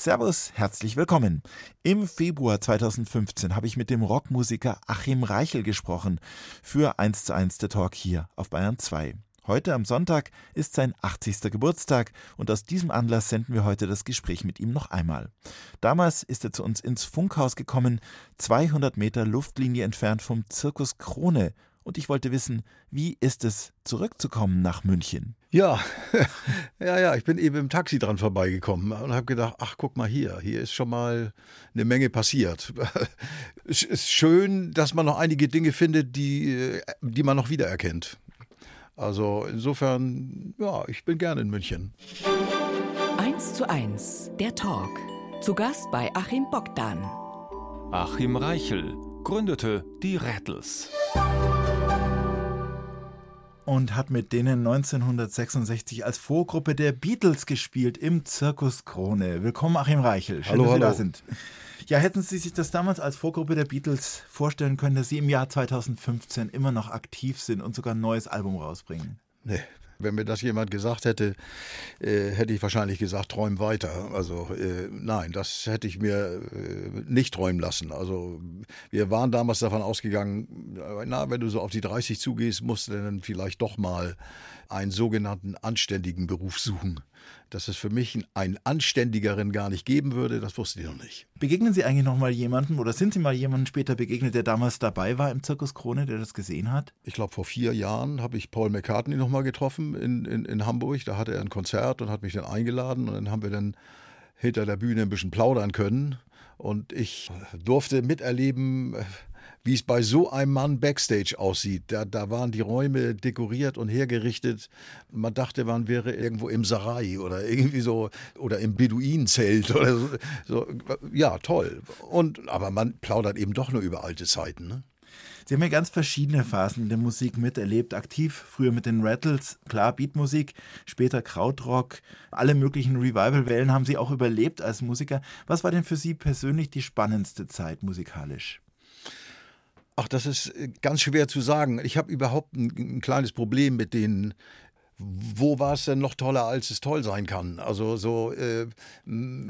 Servus, herzlich willkommen. Im Februar 2015 habe ich mit dem Rockmusiker Achim Reichel gesprochen für 1 zu 1 der Talk hier auf Bayern 2. Heute am Sonntag ist sein 80. Geburtstag und aus diesem Anlass senden wir heute das Gespräch mit ihm noch einmal. Damals ist er zu uns ins Funkhaus gekommen, 200 Meter Luftlinie entfernt vom Zirkus Krone und ich wollte wissen, wie ist es, zurückzukommen nach München? Ja, ja, ja, ich bin eben im Taxi dran vorbeigekommen und habe gedacht, ach, guck mal hier, hier ist schon mal eine Menge passiert. Es ist schön, dass man noch einige Dinge findet, die, die man noch wiedererkennt. Also insofern, ja, ich bin gerne in München. 1 zu 1, der Talk. Zu Gast bei Achim Bogdan. Achim Reichel gründete die Rattles und hat mit denen 1966 als Vorgruppe der Beatles gespielt im Zirkus Krone. Willkommen, Achim Reichel. Schön, hallo, dass Sie hallo. da sind. Ja, hätten Sie sich das damals als Vorgruppe der Beatles vorstellen können, dass Sie im Jahr 2015 immer noch aktiv sind und sogar ein neues Album rausbringen? Nee, wenn mir das jemand gesagt hätte, äh, hätte ich wahrscheinlich gesagt, träum weiter. Also äh, nein, das hätte ich mir äh, nicht träumen lassen. Also wir waren damals davon ausgegangen, na, wenn du so auf die 30 zugehst, musst du dann vielleicht doch mal einen sogenannten anständigen Beruf suchen. Dass es für mich einen anständigeren gar nicht geben würde, das wusste ich noch nicht. Begegnen Sie eigentlich noch mal jemanden oder sind Sie mal jemandem später begegnet, der damals dabei war im Zirkus Krone, der das gesehen hat? Ich glaube, vor vier Jahren habe ich Paul McCartney noch mal getroffen in, in, in Hamburg. Da hatte er ein Konzert und hat mich dann eingeladen und dann haben wir dann hinter der Bühne ein bisschen plaudern können. Und ich durfte miterleben, wie es bei so einem Mann backstage aussieht. Da, da waren die Räume dekoriert und hergerichtet. Man dachte, man wäre irgendwo im Sarai oder irgendwie so oder im Beduinenzelt oder so. so. Ja, toll. Und, aber man plaudert eben doch nur über alte Zeiten. Ne? Sie haben ja ganz verschiedene Phasen der Musik miterlebt. Aktiv, früher mit den Rattles, klar Beatmusik, später Krautrock. Alle möglichen Revival-Wellen haben Sie auch überlebt als Musiker. Was war denn für Sie persönlich die spannendste Zeit musikalisch? Ach, das ist äh, ganz schwer zu sagen. Ich habe überhaupt ein, ein, kleines Problem mit den. Wo war es denn noch toller, als es toll sein kann? Also so. Äh,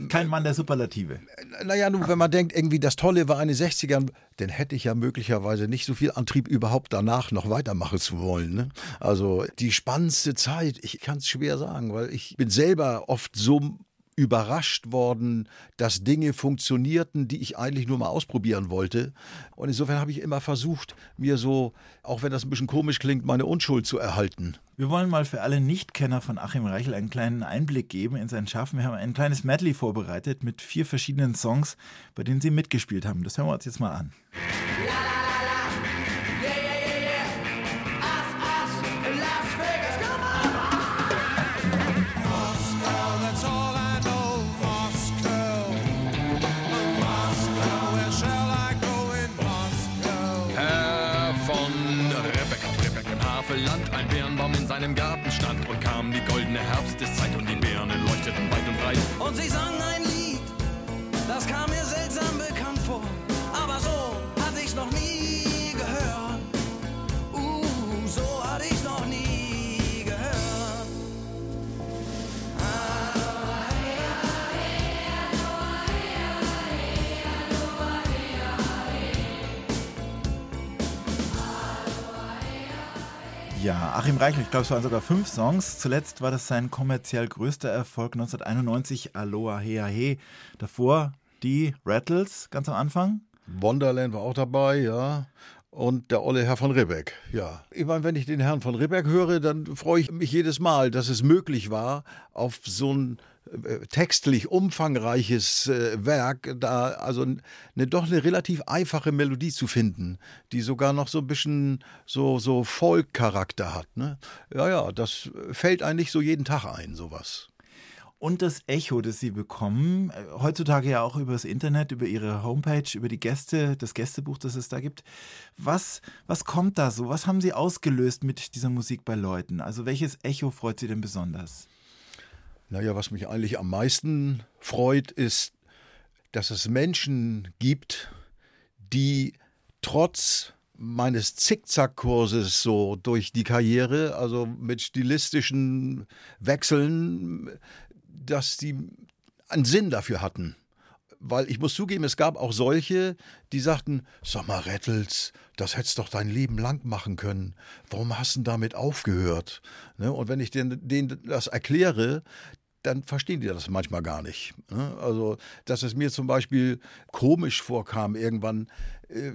Kein Mann der Superlative. Naja, nun, wenn man denkt, irgendwie das Tolle war eine 60er, dann hätte ich ja möglicherweise nicht so viel Antrieb, überhaupt danach noch weitermachen zu wollen. Ne? Also die spannendste Zeit, ich kann es schwer sagen, weil ich bin selber oft so überrascht worden, dass Dinge funktionierten, die ich eigentlich nur mal ausprobieren wollte. Und insofern habe ich immer versucht, mir so, auch wenn das ein bisschen komisch klingt, meine Unschuld zu erhalten. Wir wollen mal für alle Nichtkenner von Achim Reichel einen kleinen Einblick geben in sein Schaffen. Wir haben ein kleines Medley vorbereitet mit vier verschiedenen Songs, bei denen Sie mitgespielt haben. Das hören wir uns jetzt mal an. Seinem Garten stand und kam die goldene Herbsteszeit und die Birnen leuchteten weit und breit. Und sie sang ein Lied, das kam mir seltsam bekannt vor, aber so hatte ich's noch nie Ja, Achim Reichel, ich glaube, es waren sogar fünf Songs. Zuletzt war das sein kommerziell größter Erfolg 1991, Aloha Hea He. Davor die Rattles ganz am Anfang. Wonderland war auch dabei, ja. Und der olle Herr von Ribbeck, ja. Ich meine, wenn ich den Herrn von Ribbeck höre, dann freue ich mich jedes Mal, dass es möglich war, auf so ein textlich umfangreiches äh, Werk, da also eine, doch eine relativ einfache Melodie zu finden, die sogar noch so ein bisschen so, so Folk-Charakter hat. Ne? Ja, ja, das fällt eigentlich so jeden Tag ein, sowas. Und das Echo, das Sie bekommen, äh, heutzutage ja auch über das Internet, über Ihre Homepage, über die Gäste, das Gästebuch, das es da gibt. Was, was kommt da so? Was haben Sie ausgelöst mit dieser Musik bei Leuten? Also welches Echo freut Sie denn besonders? Naja, was mich eigentlich am meisten freut, ist, dass es Menschen gibt, die trotz meines Zickzackkurses so durch die Karriere, also mit stilistischen Wechseln, dass die einen Sinn dafür hatten. Weil ich muss zugeben, es gab auch solche, die sagten, sag mal, Rettels, das hättest doch dein Leben lang machen können. Warum hast du damit aufgehört? Ne? Und wenn ich denen, denen das erkläre, dann verstehen die das manchmal gar nicht. Ne? Also, dass es mir zum Beispiel komisch vorkam, irgendwann, äh,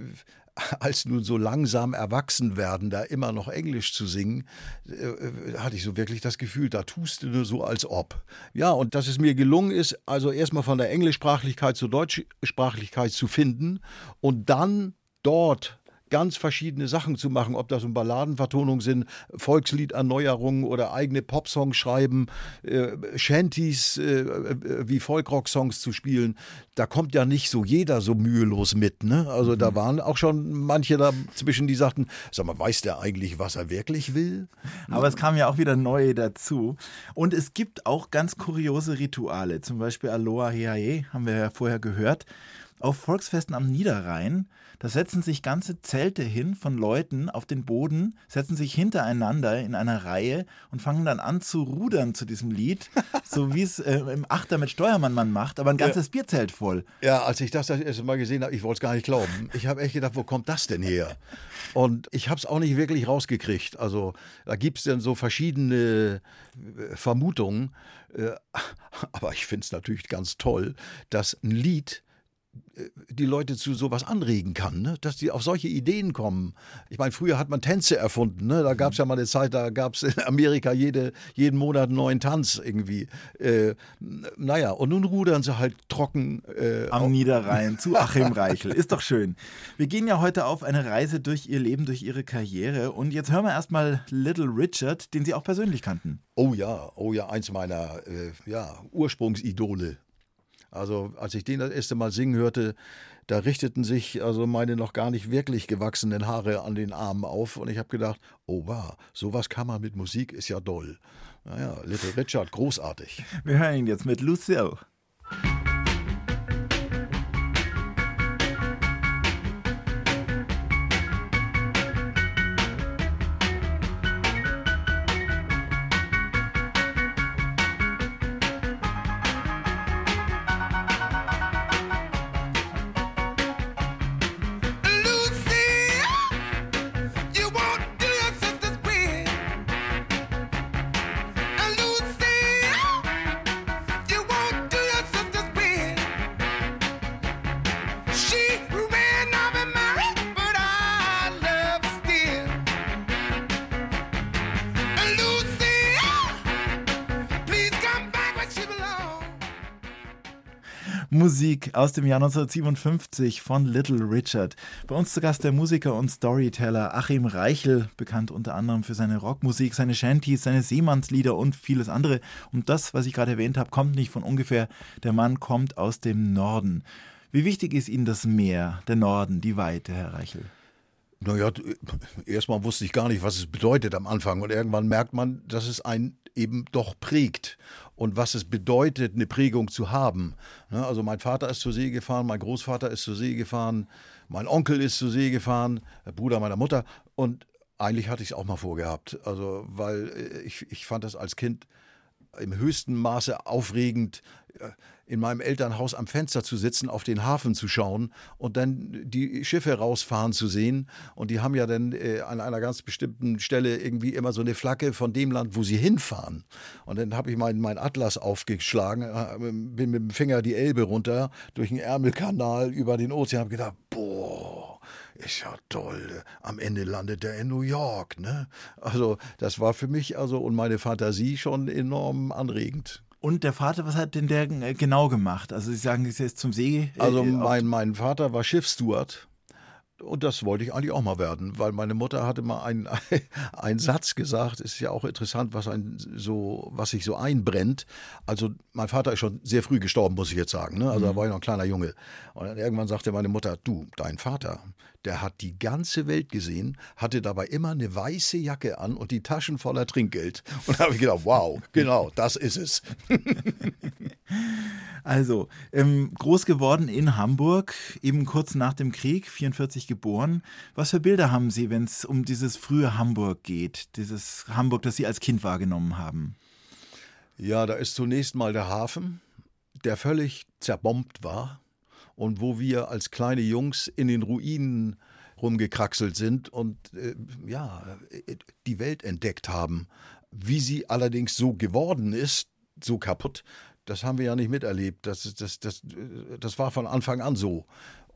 als nun so langsam erwachsen werden, da immer noch Englisch zu singen, äh, hatte ich so wirklich das Gefühl, da tust du nur so als ob. Ja, und dass es mir gelungen ist, also erstmal von der Englischsprachlichkeit zur Deutschsprachlichkeit zu finden und dann dort ganz verschiedene Sachen zu machen, ob das um Balladenvertonungen sind, Volksliederneuerungen oder eigene Popsongs schreiben, äh, Shanties äh, äh, wie Folkrock-Songs zu spielen. Da kommt ja nicht so jeder so mühelos mit. Ne? Also mhm. da waren auch schon manche dazwischen, die sagten, sag mal, weiß der eigentlich, was er wirklich will? Aber es kamen ja auch wieder neue dazu. Und es gibt auch ganz kuriose Rituale. Zum Beispiel Aloha Heae haben wir ja vorher gehört. Auf Volksfesten am Niederrhein da setzen sich ganze Zelte hin von Leuten auf den Boden, setzen sich hintereinander in einer Reihe und fangen dann an zu rudern zu diesem Lied, so wie es äh, im Achter mit Steuermann man macht, aber ein ganzes ja. Bierzelt voll. Ja, als ich das das erste Mal gesehen habe, ich wollte es gar nicht glauben. Ich habe echt gedacht, wo kommt das denn her? Und ich habe es auch nicht wirklich rausgekriegt. Also da gibt es dann so verschiedene äh, Vermutungen. Äh, aber ich finde es natürlich ganz toll, dass ein Lied die Leute zu sowas anregen kann, ne? dass die auf solche Ideen kommen. Ich meine, früher hat man Tänze erfunden. Ne? Da gab es ja mal eine Zeit, da gab es in Amerika jede, jeden Monat einen neuen Tanz irgendwie. Äh, naja, und nun rudern sie halt trocken. Äh, Am Niederrhein zu Achim Reichel. Ist doch schön. Wir gehen ja heute auf eine Reise durch ihr Leben, durch ihre Karriere. Und jetzt hören wir erstmal Little Richard, den Sie auch persönlich kannten. Oh ja, oh ja, eins meiner äh, ja, Ursprungsidole. Also als ich den das erste Mal singen hörte, da richteten sich also meine noch gar nicht wirklich gewachsenen Haare an den Armen auf und ich habe gedacht, oh wow, sowas kann man mit Musik, ist ja doll. Naja, Little Richard, großartig. Wir hören ihn jetzt mit Lucille. Musik aus dem Jahr 1957 von Little Richard. Bei uns zu Gast der Musiker und Storyteller Achim Reichel, bekannt unter anderem für seine Rockmusik, seine Shanties, seine Seemannslieder und vieles andere. Und das, was ich gerade erwähnt habe, kommt nicht von ungefähr. Der Mann kommt aus dem Norden. Wie wichtig ist Ihnen das Meer, der Norden, die Weite, Herr Reichel? Naja, erstmal wusste ich gar nicht, was es bedeutet am Anfang. Und irgendwann merkt man, dass es einen eben doch prägt und was es bedeutet, eine Prägung zu haben. Ne, also mein Vater ist zur See gefahren, mein Großvater ist zur See gefahren, mein Onkel ist zur See gefahren, der Bruder meiner Mutter. Und eigentlich hatte ich es auch mal vorgehabt. Also, weil äh, ich, ich fand das als Kind im höchsten Maße aufregend, äh, in meinem Elternhaus am Fenster zu sitzen, auf den Hafen zu schauen und dann die Schiffe rausfahren zu sehen. Und die haben ja dann äh, an einer ganz bestimmten Stelle irgendwie immer so eine Flagge von dem Land, wo sie hinfahren. Und dann habe ich meinen mein Atlas aufgeschlagen, äh, bin mit dem Finger die Elbe runter, durch den Ärmelkanal über den Ozean, habe gedacht, boah ist ja toll. Am Ende landet er in New York, ne? Also, das war für mich also und meine Fantasie schon enorm anregend. Und der Vater, was hat denn der äh, genau gemacht? Also Sie sagen, ist jetzt zum See. Äh, also mein, mein Vater war Schiffssteward. Und das wollte ich eigentlich auch mal werden, weil meine Mutter hatte mal einen, einen Satz gesagt, ist ja auch interessant, was, ein so, was sich so einbrennt. Also mein Vater ist schon sehr früh gestorben, muss ich jetzt sagen. Ne? Also mhm. da war ich noch ein kleiner Junge. Und dann irgendwann sagte meine Mutter, du, dein Vater, der hat die ganze Welt gesehen, hatte dabei immer eine weiße Jacke an und die Taschen voller Trinkgeld. Und da habe ich gedacht, wow, genau, das ist es. also, ähm, groß geworden in Hamburg, eben kurz nach dem Krieg, 44 geboren. Was für Bilder haben Sie, wenn es um dieses frühe Hamburg geht, dieses Hamburg, das Sie als Kind wahrgenommen haben? Ja, da ist zunächst mal der Hafen der völlig zerbombt war und wo wir als kleine Jungs in den Ruinen rumgekraxelt sind und äh, ja, äh, die Welt entdeckt haben. Wie sie allerdings so geworden ist, so kaputt, das haben wir ja nicht miterlebt. Das, das, das, das war von Anfang an so.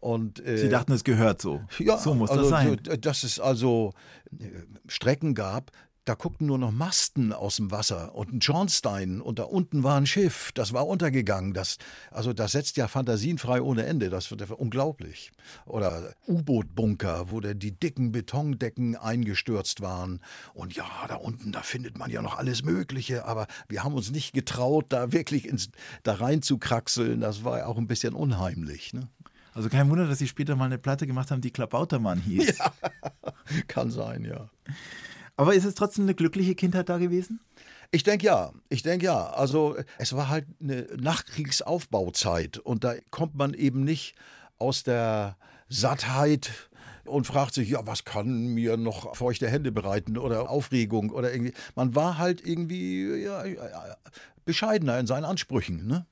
Und, äh, Sie dachten, es gehört so. ja, so muss also, das sein. Dass es also äh, Strecken gab, da guckten nur noch Masten aus dem Wasser und ein Schornstein und da unten war ein Schiff, das war untergegangen. Das, also das setzt ja Fantasien frei ohne Ende, das wird unglaublich. Oder U-Boot-Bunker, wo der, die dicken Betondecken eingestürzt waren. Und ja, da unten, da findet man ja noch alles Mögliche, aber wir haben uns nicht getraut, da wirklich ins, da rein zu kraxeln. Das war ja auch ein bisschen unheimlich. Ne? Also kein Wunder, dass Sie später mal eine Platte gemacht haben, die Klabautermann hieß. Kann sein, ja. Aber ist es trotzdem eine glückliche Kindheit da gewesen? Ich denke ja, ich denke ja. Also es war halt eine Nachkriegsaufbauzeit und da kommt man eben nicht aus der Sattheit und fragt sich, ja, was kann mir noch feuchte Hände bereiten oder Aufregung oder irgendwie. Man war halt irgendwie ja, bescheidener in seinen Ansprüchen. Ne?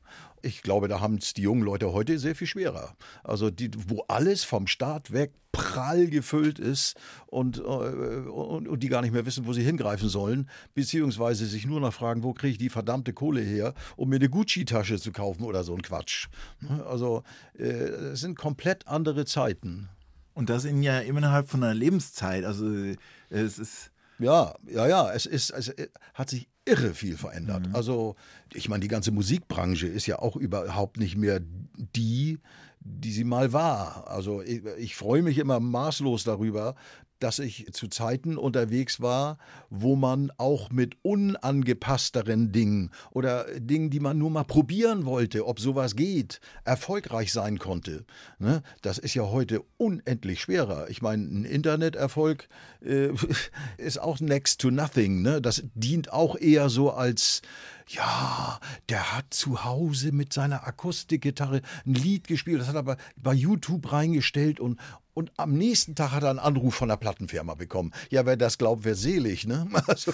Ich glaube, da haben es die jungen Leute heute sehr viel schwerer. Also die, wo alles vom Start weg prall gefüllt ist und, äh, und, und, die gar nicht mehr wissen, wo sie hingreifen sollen, beziehungsweise sich nur noch fragen, wo kriege ich die verdammte Kohle her, um mir eine Gucci-Tasche zu kaufen oder so ein Quatsch. Also äh, es sind komplett andere Zeiten. Und das in ja innerhalb von einer Lebenszeit. Also es ist. Ja, ja, ja. Es ist, es hat sich irre viel verändert. Mhm. Also, ich meine, die ganze Musikbranche ist ja auch überhaupt nicht mehr die, die sie mal war. Also ich, ich freue mich immer maßlos darüber, dass ich zu Zeiten unterwegs war, wo man auch mit unangepassteren Dingen oder Dingen, die man nur mal probieren wollte, ob sowas geht, erfolgreich sein konnte. Ne? Das ist ja heute unendlich schwerer. Ich meine, ein Interneterfolg äh, ist auch next to nothing. Ne? Das dient auch eher so als ja, der hat zu Hause mit seiner Akustikgitarre ein Lied gespielt, das hat er bei, bei YouTube reingestellt und, und am nächsten Tag hat er einen Anruf von der Plattenfirma bekommen. Ja, wer das glaubt, wer selig, ne? Also.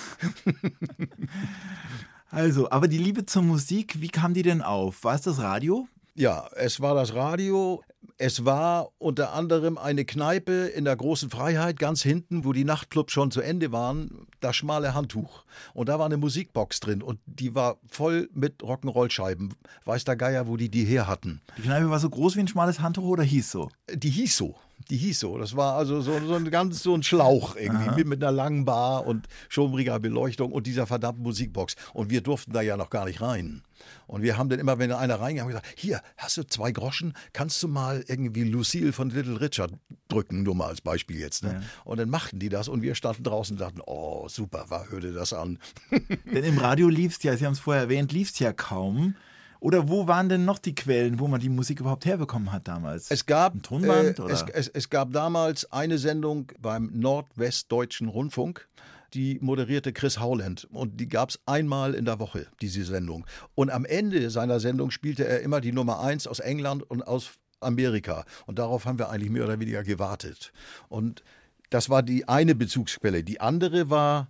also, aber die Liebe zur Musik, wie kam die denn auf? War es das Radio? Ja, es war das Radio. Es war unter anderem eine Kneipe in der großen Freiheit ganz hinten, wo die Nachtclubs schon zu Ende waren, das schmale Handtuch. Und da war eine Musikbox drin und die war voll mit Rock'n'Roll-Scheiben. Weiß der Geier, wo die die her hatten. Die Kneipe war so groß wie ein schmales Handtuch oder hieß so? Die hieß so. Die hieß so. Das war also so, so ein ganz so ein Schlauch irgendwie mit, mit, einer langen Bar und schummriger Beleuchtung und dieser verdammten Musikbox. Und wir durften da ja noch gar nicht rein. Und wir haben dann immer, wenn da einer reingegangen, gesagt, hier, hast du zwei Groschen, kannst du mal irgendwie Lucille von Little Richard drücken, nur mal als Beispiel jetzt. Ne? Ja. Und dann machten die das und wir standen draußen und dachten, oh, super, war, hörte das an. Denn im Radio lief es ja, Sie haben es vorher erwähnt, lief es ja kaum. Oder wo waren denn noch die Quellen, wo man die Musik überhaupt herbekommen hat damals? Es gab, Ein Tonband, äh, es, es, es, gab damals eine Sendung beim Nordwestdeutschen Rundfunk die moderierte Chris Howland. Und die gab es einmal in der Woche, diese Sendung. Und am Ende seiner Sendung spielte er immer die Nummer eins aus England und aus Amerika. Und darauf haben wir eigentlich mehr oder weniger gewartet. Und das war die eine Bezugsquelle. Die andere war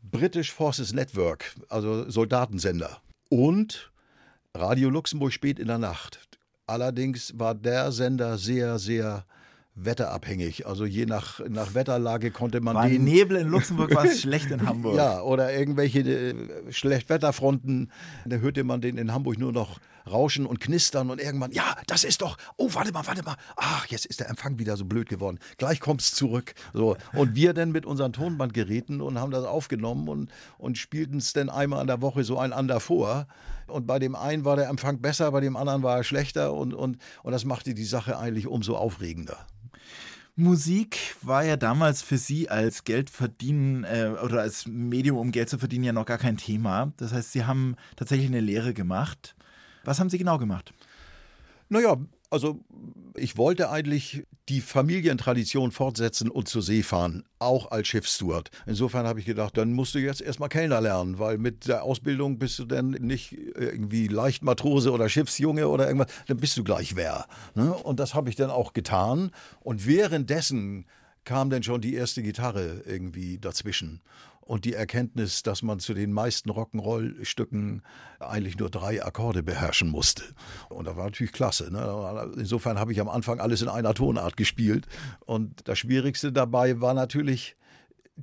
British Forces Network, also Soldatensender. Und Radio Luxemburg spät in der Nacht. Allerdings war der Sender sehr, sehr wetterabhängig. Also je nach, nach Wetterlage konnte man war den... Nebel in Luxemburg war es schlecht in Hamburg. Ja, oder irgendwelche äh, Schlechtwetterfronten. Da hörte man den in Hamburg nur noch rauschen und knistern und irgendwann, ja, das ist doch, oh, warte mal, warte mal. Ach, jetzt ist der Empfang wieder so blöd geworden. Gleich kommt's zurück. So. Und wir dann mit unseren Tonbandgeräten und haben das aufgenommen und, und spielten es dann einmal in der Woche so einander vor. Und bei dem einen war der Empfang besser, bei dem anderen war er schlechter und, und, und das machte die Sache eigentlich umso aufregender. Musik war ja damals für Sie als Geld verdienen äh, oder als Medium, um Geld zu verdienen, ja noch gar kein Thema. Das heißt, Sie haben tatsächlich eine Lehre gemacht. Was haben Sie genau gemacht? Naja, also ich wollte eigentlich die Familientradition fortsetzen und zur See fahren, auch als Schiffssteward. Insofern habe ich gedacht, dann musst du jetzt erstmal Kellner lernen, weil mit der Ausbildung bist du dann nicht irgendwie Leichtmatrose oder Schiffsjunge oder irgendwas, dann bist du gleich wer. Ne? Und das habe ich dann auch getan. Und währenddessen kam dann schon die erste Gitarre irgendwie dazwischen. Und die Erkenntnis, dass man zu den meisten Rock'n'Roll-Stücken eigentlich nur drei Akkorde beherrschen musste. Und das war natürlich klasse. Ne? Insofern habe ich am Anfang alles in einer Tonart gespielt. Und das Schwierigste dabei war natürlich,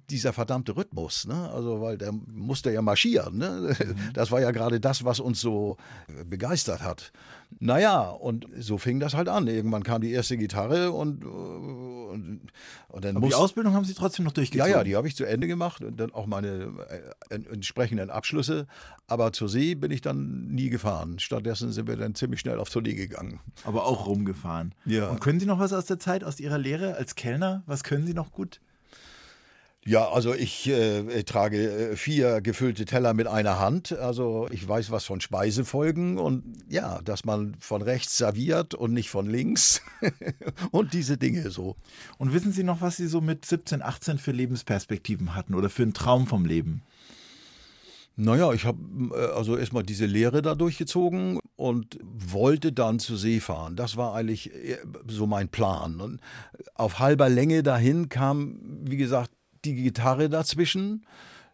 dieser verdammte Rhythmus, ne? Also, weil der musste ja marschieren, ne? Mhm. Das war ja gerade das, was uns so begeistert hat. Naja, und so fing das halt an. Irgendwann kam die erste Gitarre und, und, und dann Aber die Ausbildung haben Sie trotzdem noch durchgezogen? Ja, ja, die habe ich zu Ende gemacht und dann auch meine äh, entsprechenden Abschlüsse. Aber zur See bin ich dann nie gefahren. Stattdessen sind wir dann ziemlich schnell auf Tournee gegangen. Aber auch rumgefahren. Ja. Und können Sie noch was aus der Zeit, aus Ihrer Lehre als Kellner? Was können Sie noch gut? Ja, also ich äh, trage äh, vier gefüllte Teller mit einer Hand. Also ich weiß was von Speisefolgen und ja, dass man von rechts serviert und nicht von links und diese Dinge so. Und wissen Sie noch, was Sie so mit 17, 18 für Lebensperspektiven hatten oder für einen Traum vom Leben? Naja, ich habe äh, also erstmal diese Lehre da durchgezogen und wollte dann zur See fahren. Das war eigentlich äh, so mein Plan. Und auf halber Länge dahin kam, wie gesagt, die Gitarre dazwischen.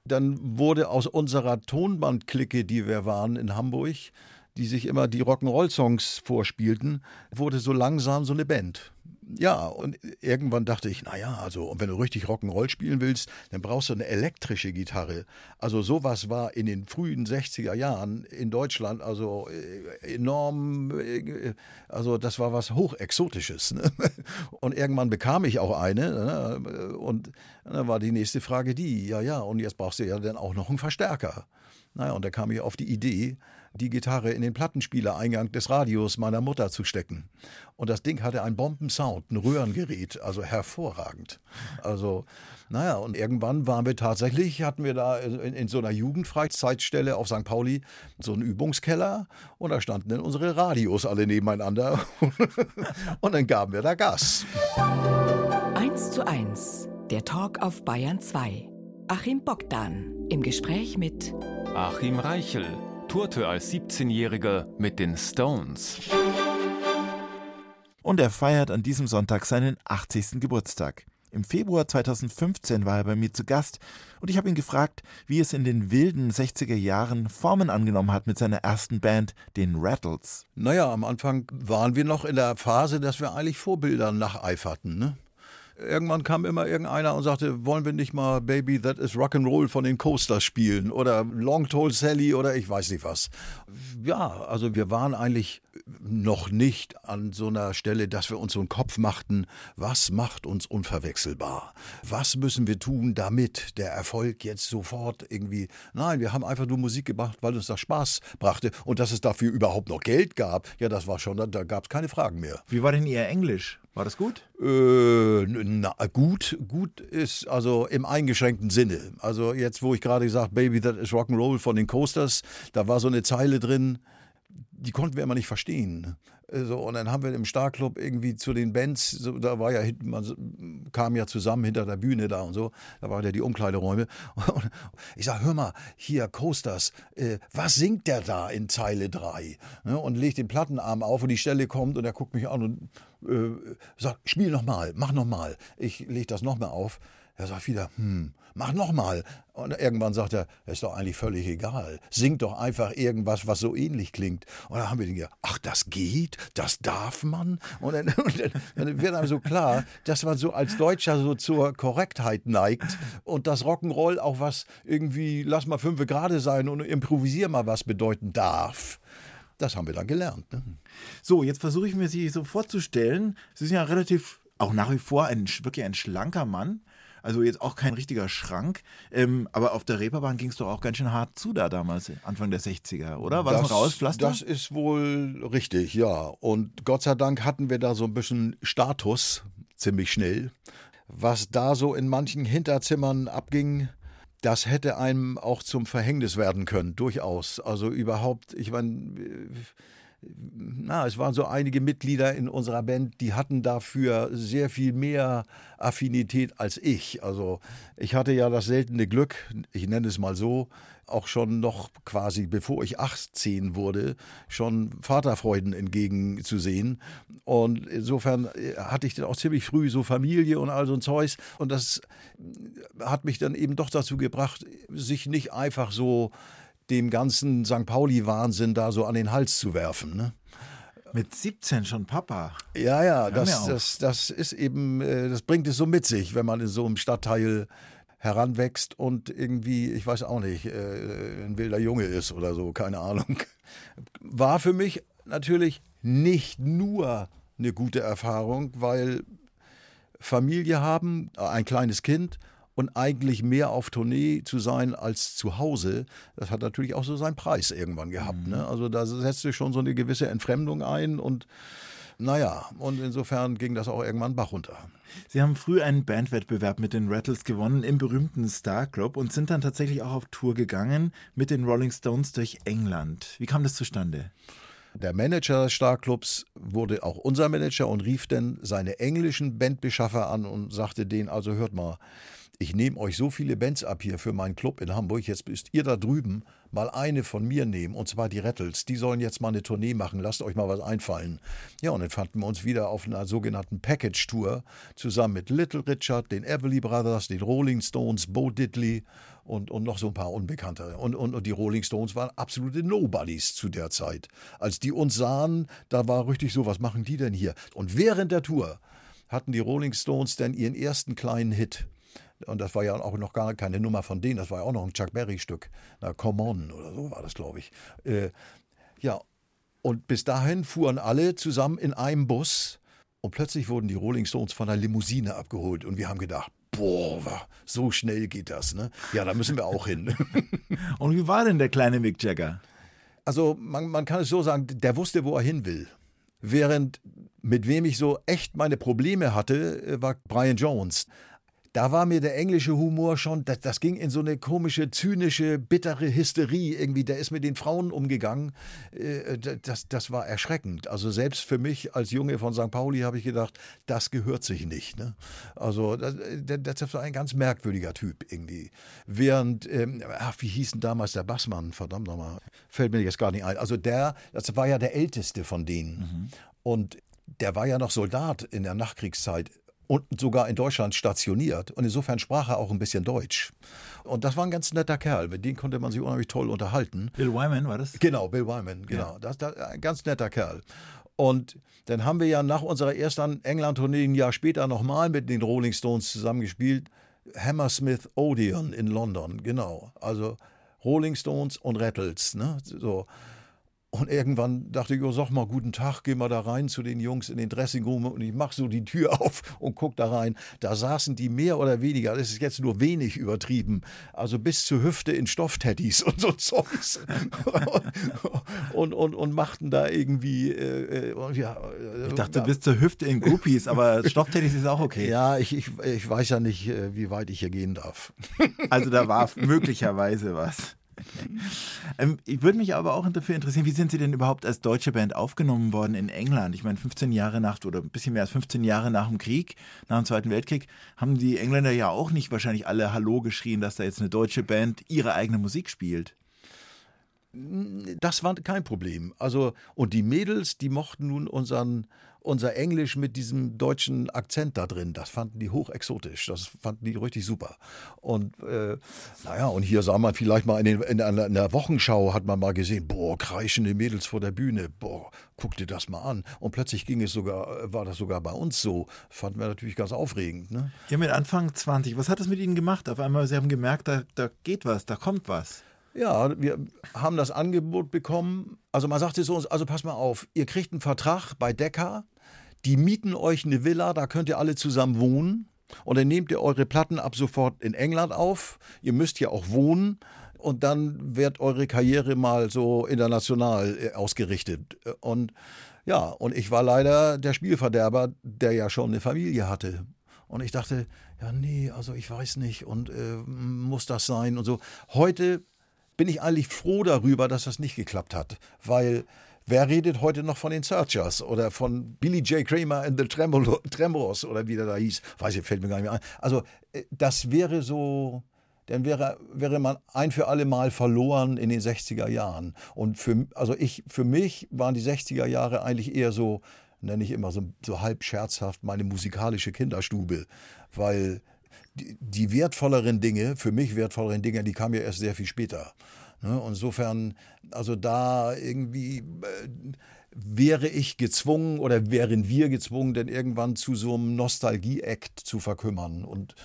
Dann wurde aus unserer Tonbandklicke, die wir waren in Hamburg, die sich immer die Rock'n'Roll-Songs vorspielten, wurde so langsam so eine Band. Ja, und irgendwann dachte ich, naja, also, und wenn du richtig Rock'n'Roll spielen willst, dann brauchst du eine elektrische Gitarre. Also sowas war in den frühen 60er Jahren in Deutschland also äh, enorm, äh, also das war was hochexotisches. Ne? Und irgendwann bekam ich auch eine ne? und dann war die nächste Frage die, ja, ja, und jetzt brauchst du ja dann auch noch einen Verstärker. Naja, und da kam ich auf die Idee, die Gitarre in den Plattenspielereingang des Radios meiner Mutter zu stecken. Und das Ding hatte einen Bombensound, ein Röhrengerät, also hervorragend. Also, naja, und irgendwann waren wir tatsächlich, hatten wir da in, in so einer Jugendfreizeitstelle auf St. Pauli so einen Übungskeller und da standen dann unsere Radios alle nebeneinander und dann gaben wir da Gas. 1 zu 1, der Talk auf Bayern 2. Achim Bogdan im Gespräch mit Achim Reichel tourte als 17-Jähriger mit den Stones. Und er feiert an diesem Sonntag seinen 80. Geburtstag. Im Februar 2015 war er bei mir zu Gast und ich habe ihn gefragt, wie es in den wilden 60er Jahren Formen angenommen hat mit seiner ersten Band, den Rattles. Naja, am Anfang waren wir noch in der Phase, dass wir eigentlich Vorbildern nacheiferten. Ne? Irgendwann kam immer irgendeiner und sagte, wollen wir nicht mal Baby That is Rock'n'Roll von den Coasters spielen oder Long Told Sally oder ich weiß nicht was. Ja, also wir waren eigentlich noch nicht an so einer Stelle, dass wir uns so einen Kopf machten, was macht uns unverwechselbar? Was müssen wir tun, damit der Erfolg jetzt sofort irgendwie. Nein, wir haben einfach nur Musik gemacht, weil uns das Spaß brachte und dass es dafür überhaupt noch Geld gab, ja, das war schon, da gab es keine Fragen mehr. Wie war denn Ihr Englisch? War das gut? Äh, na, gut, gut ist also im eingeschränkten Sinne. Also jetzt, wo ich gerade gesagt, Baby, that is Rock'n'Roll von den Coasters, da war so eine Zeile drin, die konnten wir immer nicht verstehen. So, und dann haben wir im Starclub irgendwie zu den Bands, so, da war ja, man kam ja zusammen hinter der Bühne da und so, da waren ja die Umkleideräume. Und ich sag, hör mal, hier Coasters, äh, was singt der da in Zeile 3? Ne, und legt den Plattenarm auf und die Stelle kommt und er guckt mich an und äh, sagt, spiel nochmal, mach nochmal. Ich leg das nochmal auf. Er sagt wieder, hm, mach nochmal. Und irgendwann sagt er, ist doch eigentlich völlig egal. Sing doch einfach irgendwas, was so ähnlich klingt. Und dann haben wir gedacht, ach, das geht, das darf man. Und dann, und dann, dann wird einem so klar, dass man so als Deutscher so zur Korrektheit neigt und das Rock'n'Roll auch was irgendwie, lass mal fünf gerade sein und improvisier mal was bedeuten darf. Das haben wir dann gelernt. Ne? So, jetzt versuche ich mir Sie so vorzustellen. Sie sind ja relativ, auch nach wie vor ein, wirklich ein schlanker Mann. Also jetzt auch kein richtiger Schrank. Ähm, aber auf der Reeperbahn ging es doch auch ganz schön hart zu da damals, Anfang der 60er, oder? War das, das ein Rauspflaster? Das ist wohl richtig, ja. Und Gott sei Dank hatten wir da so ein bisschen Status, ziemlich schnell. Was da so in manchen Hinterzimmern abging, das hätte einem auch zum Verhängnis werden können, durchaus. Also überhaupt, ich meine, na, es waren so einige Mitglieder in unserer Band, die hatten dafür sehr viel mehr Affinität als ich. Also ich hatte ja das seltene Glück, ich nenne es mal so, auch schon noch quasi bevor ich 18 wurde, schon Vaterfreuden entgegenzusehen. Und insofern äh, hatte ich dann auch ziemlich früh so Familie und all so ein Zeus. Und das hat mich dann eben doch dazu gebracht, sich nicht einfach so dem ganzen St. Pauli-Wahnsinn da so an den Hals zu werfen. Ne? Mit 17 schon Papa. Ja, ja, das, das, das ist eben, äh, das bringt es so mit sich, wenn man in so einem Stadtteil heranwächst und irgendwie, ich weiß auch nicht, äh, ein wilder Junge ist oder so, keine Ahnung. War für mich natürlich nicht nur eine gute Erfahrung, weil Familie haben, ein kleines Kind und eigentlich mehr auf Tournee zu sein als zu Hause, das hat natürlich auch so seinen Preis irgendwann gehabt. Ne? Also da setzte schon so eine gewisse Entfremdung ein und naja, und insofern ging das auch irgendwann Bach runter. Sie haben früh einen Bandwettbewerb mit den Rattles gewonnen im berühmten Star Club und sind dann tatsächlich auch auf Tour gegangen mit den Rolling Stones durch England. Wie kam das zustande? Der Manager des Starclubs wurde auch unser Manager und rief dann seine englischen Bandbeschaffer an und sagte denen, also hört mal, ich nehme euch so viele Bands ab hier für meinen Club in Hamburg, jetzt müsst ihr da drüben mal eine von mir nehmen, und zwar die Rattles. Die sollen jetzt mal eine Tournee machen, lasst euch mal was einfallen. Ja, und dann fanden wir uns wieder auf einer sogenannten Package-Tour zusammen mit Little Richard, den Everly Brothers, den Rolling Stones, Bo Diddley und, und noch so ein paar Unbekannte. Und, und, und die Rolling Stones waren absolute Nobodies zu der Zeit. Als die uns sahen, da war richtig so, was machen die denn hier? Und während der Tour hatten die Rolling Stones dann ihren ersten kleinen Hit. Und das war ja auch noch gar keine Nummer von denen, das war ja auch noch ein Chuck Berry-Stück. Na, Come On oder so war das, glaube ich. Äh, ja, und bis dahin fuhren alle zusammen in einem Bus und plötzlich wurden die Rolling Stones von einer Limousine abgeholt und wir haben gedacht, boah, so schnell geht das, ne? Ja, da müssen wir auch hin. und wie war denn der kleine Mick Jagger? Also man, man kann es so sagen, der wusste, wo er hin will. Während mit wem ich so echt meine Probleme hatte, äh, war Brian Jones da war mir der englische Humor schon, das, das, ging in so eine komische, zynische, bittere Hysterie irgendwie. Der ist mit den Frauen umgegangen. Äh, das, das war erschreckend. Also selbst für mich als Junge von St. Pauli habe ich gedacht, das gehört sich nicht. Ne? Also das, das war ein ganz merkwürdiger Typ irgendwie. Während, ähm, ach, wie hieß denn damals der Bassmann? Verdammt nochmal, fällt mir jetzt gar nicht ein. Also der, das war ja der älteste von denen. Mhm. Und der war ja noch Soldat in der Nachkriegszeit und sogar in Deutschland stationiert. Und insofern sprach er auch ein bisschen Deutsch. Und das war ein ganz netter Kerl. Mit dem konnte man sich unheimlich toll unterhalten. Bill Wyman war das? Genau, Bill Wyman, genau. Ja. Das, das, ein ganz netter Kerl. Und dann haben wir ja nach unserer ersten England-Tournee ein Jahr später nochmal mit den Rolling Stones zusammengespielt. Hammersmith Odeon in London, genau. Also Rolling Stones und Rattles. Ne? So. Und irgendwann dachte ich, oh, sag mal, guten Tag, geh mal da rein zu den Jungs in den Dressingroom und ich mach so die Tür auf und guck da rein. Da saßen die mehr oder weniger, das ist jetzt nur wenig übertrieben, also bis zur Hüfte in Stoffteddys und so Zeugs. und, und, und, machten da irgendwie. Äh, äh ja, äh, ich dachte, bis zur Hüfte in Groupies, aber Stoffteddys ist auch okay. Ja, ich, ich, ich weiß ja nicht, äh, wie weit ich hier gehen darf. Also da war möglicherweise was. Ähm, ich würde mich aber auch dafür interessieren, wie sind Sie denn überhaupt als deutsche Band aufgenommen worden in England? Ich meine, 15 Jahre nach oder ein bisschen mehr als 15 Jahre nach dem Krieg, nach dem Zweiten Weltkrieg, haben die Engländer ja auch nicht wahrscheinlich alle Hallo geschrien, dass da jetzt eine deutsche Band ihre eigene Musik spielt. Das war kein Problem. Also, und die Mädels, die mochten nun unseren unser Englisch mit diesem deutschen Akzent da drin, das fanden die hochexotisch. Das fanden die richtig super. Und äh, naja, und hier sah man vielleicht mal in, den, in, einer, in der Wochenschau, hat man mal gesehen, boah, kreischende Mädels vor der Bühne, boah, guck dir das mal an. Und plötzlich ging es sogar, war das sogar bei uns so. Fanden wir natürlich ganz aufregend. Ne? Ja, mit Anfang 20, was hat das mit Ihnen gemacht? Auf einmal, Sie haben gemerkt, da, da geht was, da kommt was. Ja, wir haben das Angebot bekommen. Also man sagte so, also pass mal auf, ihr kriegt einen Vertrag bei Decker die mieten euch eine Villa, da könnt ihr alle zusammen wohnen. Und dann nehmt ihr eure Platten ab sofort in England auf. Ihr müsst ja auch wohnen. Und dann wird eure Karriere mal so international äh, ausgerichtet. Und ja, und ich war leider der Spielverderber, der ja schon eine Familie hatte. Und ich dachte, ja, nee, also ich weiß nicht und äh, muss das sein und so. Heute bin ich eigentlich froh darüber, dass das nicht geklappt hat, weil Wer redet heute noch von den Searchers oder von Billy J. Kramer and the Tremors oder wie der da hieß? Weiß ich, fällt mir gar nicht mehr ein. Also, äh, das wäre so, dann wäre, wäre man ein für alle Mal verloren in den 60er Jahren. Und für, also ich, für mich waren die 60er Jahre eigentlich eher so, nenne ich immer so, so halb scherzhaft, meine musikalische Kinderstube, weil die, die wertvolleren Dinge, für mich wertvolleren Dinge, die kamen ja erst sehr viel später. Ne? Insofern, also da irgendwie äh, wäre ich gezwungen oder wären wir gezwungen, denn irgendwann zu so einem Nostalgie-Act zu verkümmern. Und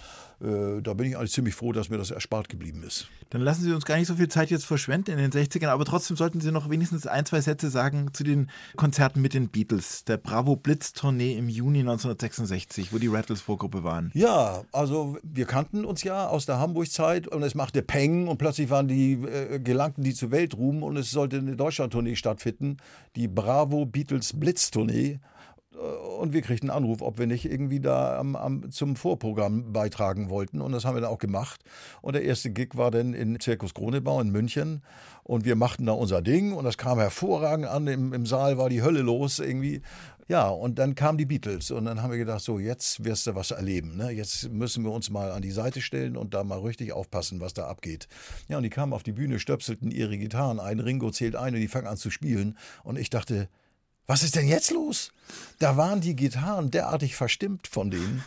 da bin ich eigentlich ziemlich froh, dass mir das erspart geblieben ist. Dann lassen Sie uns gar nicht so viel Zeit jetzt verschwenden in den 60ern, aber trotzdem sollten Sie noch wenigstens ein, zwei Sätze sagen zu den Konzerten mit den Beatles, der Bravo Blitz Tournee im Juni 1966, wo die Rattles Vorgruppe waren. Ja, also wir kannten uns ja aus der Hamburg-Zeit und es machte Peng und plötzlich waren die, äh, gelangten die zu Weltruhm und es sollte eine Deutschland-Tournee stattfinden, die Bravo Beatles Blitz Tournee und wir kriegten einen Anruf, ob wir nicht irgendwie da am, am, zum Vorprogramm beitragen wollten. Und das haben wir dann auch gemacht. Und der erste Gig war dann in Zirkus Kronebau in München. Und wir machten da unser Ding und das kam hervorragend an. Im, Im Saal war die Hölle los irgendwie. Ja, und dann kamen die Beatles und dann haben wir gedacht, so jetzt wirst du was erleben. Ne? Jetzt müssen wir uns mal an die Seite stellen und da mal richtig aufpassen, was da abgeht. Ja, und die kamen auf die Bühne, stöpselten ihre Gitarren ein, Ringo zählt ein und die fangen an zu spielen. Und ich dachte, was ist denn jetzt los? Da waren die Gitarren derartig verstimmt von denen.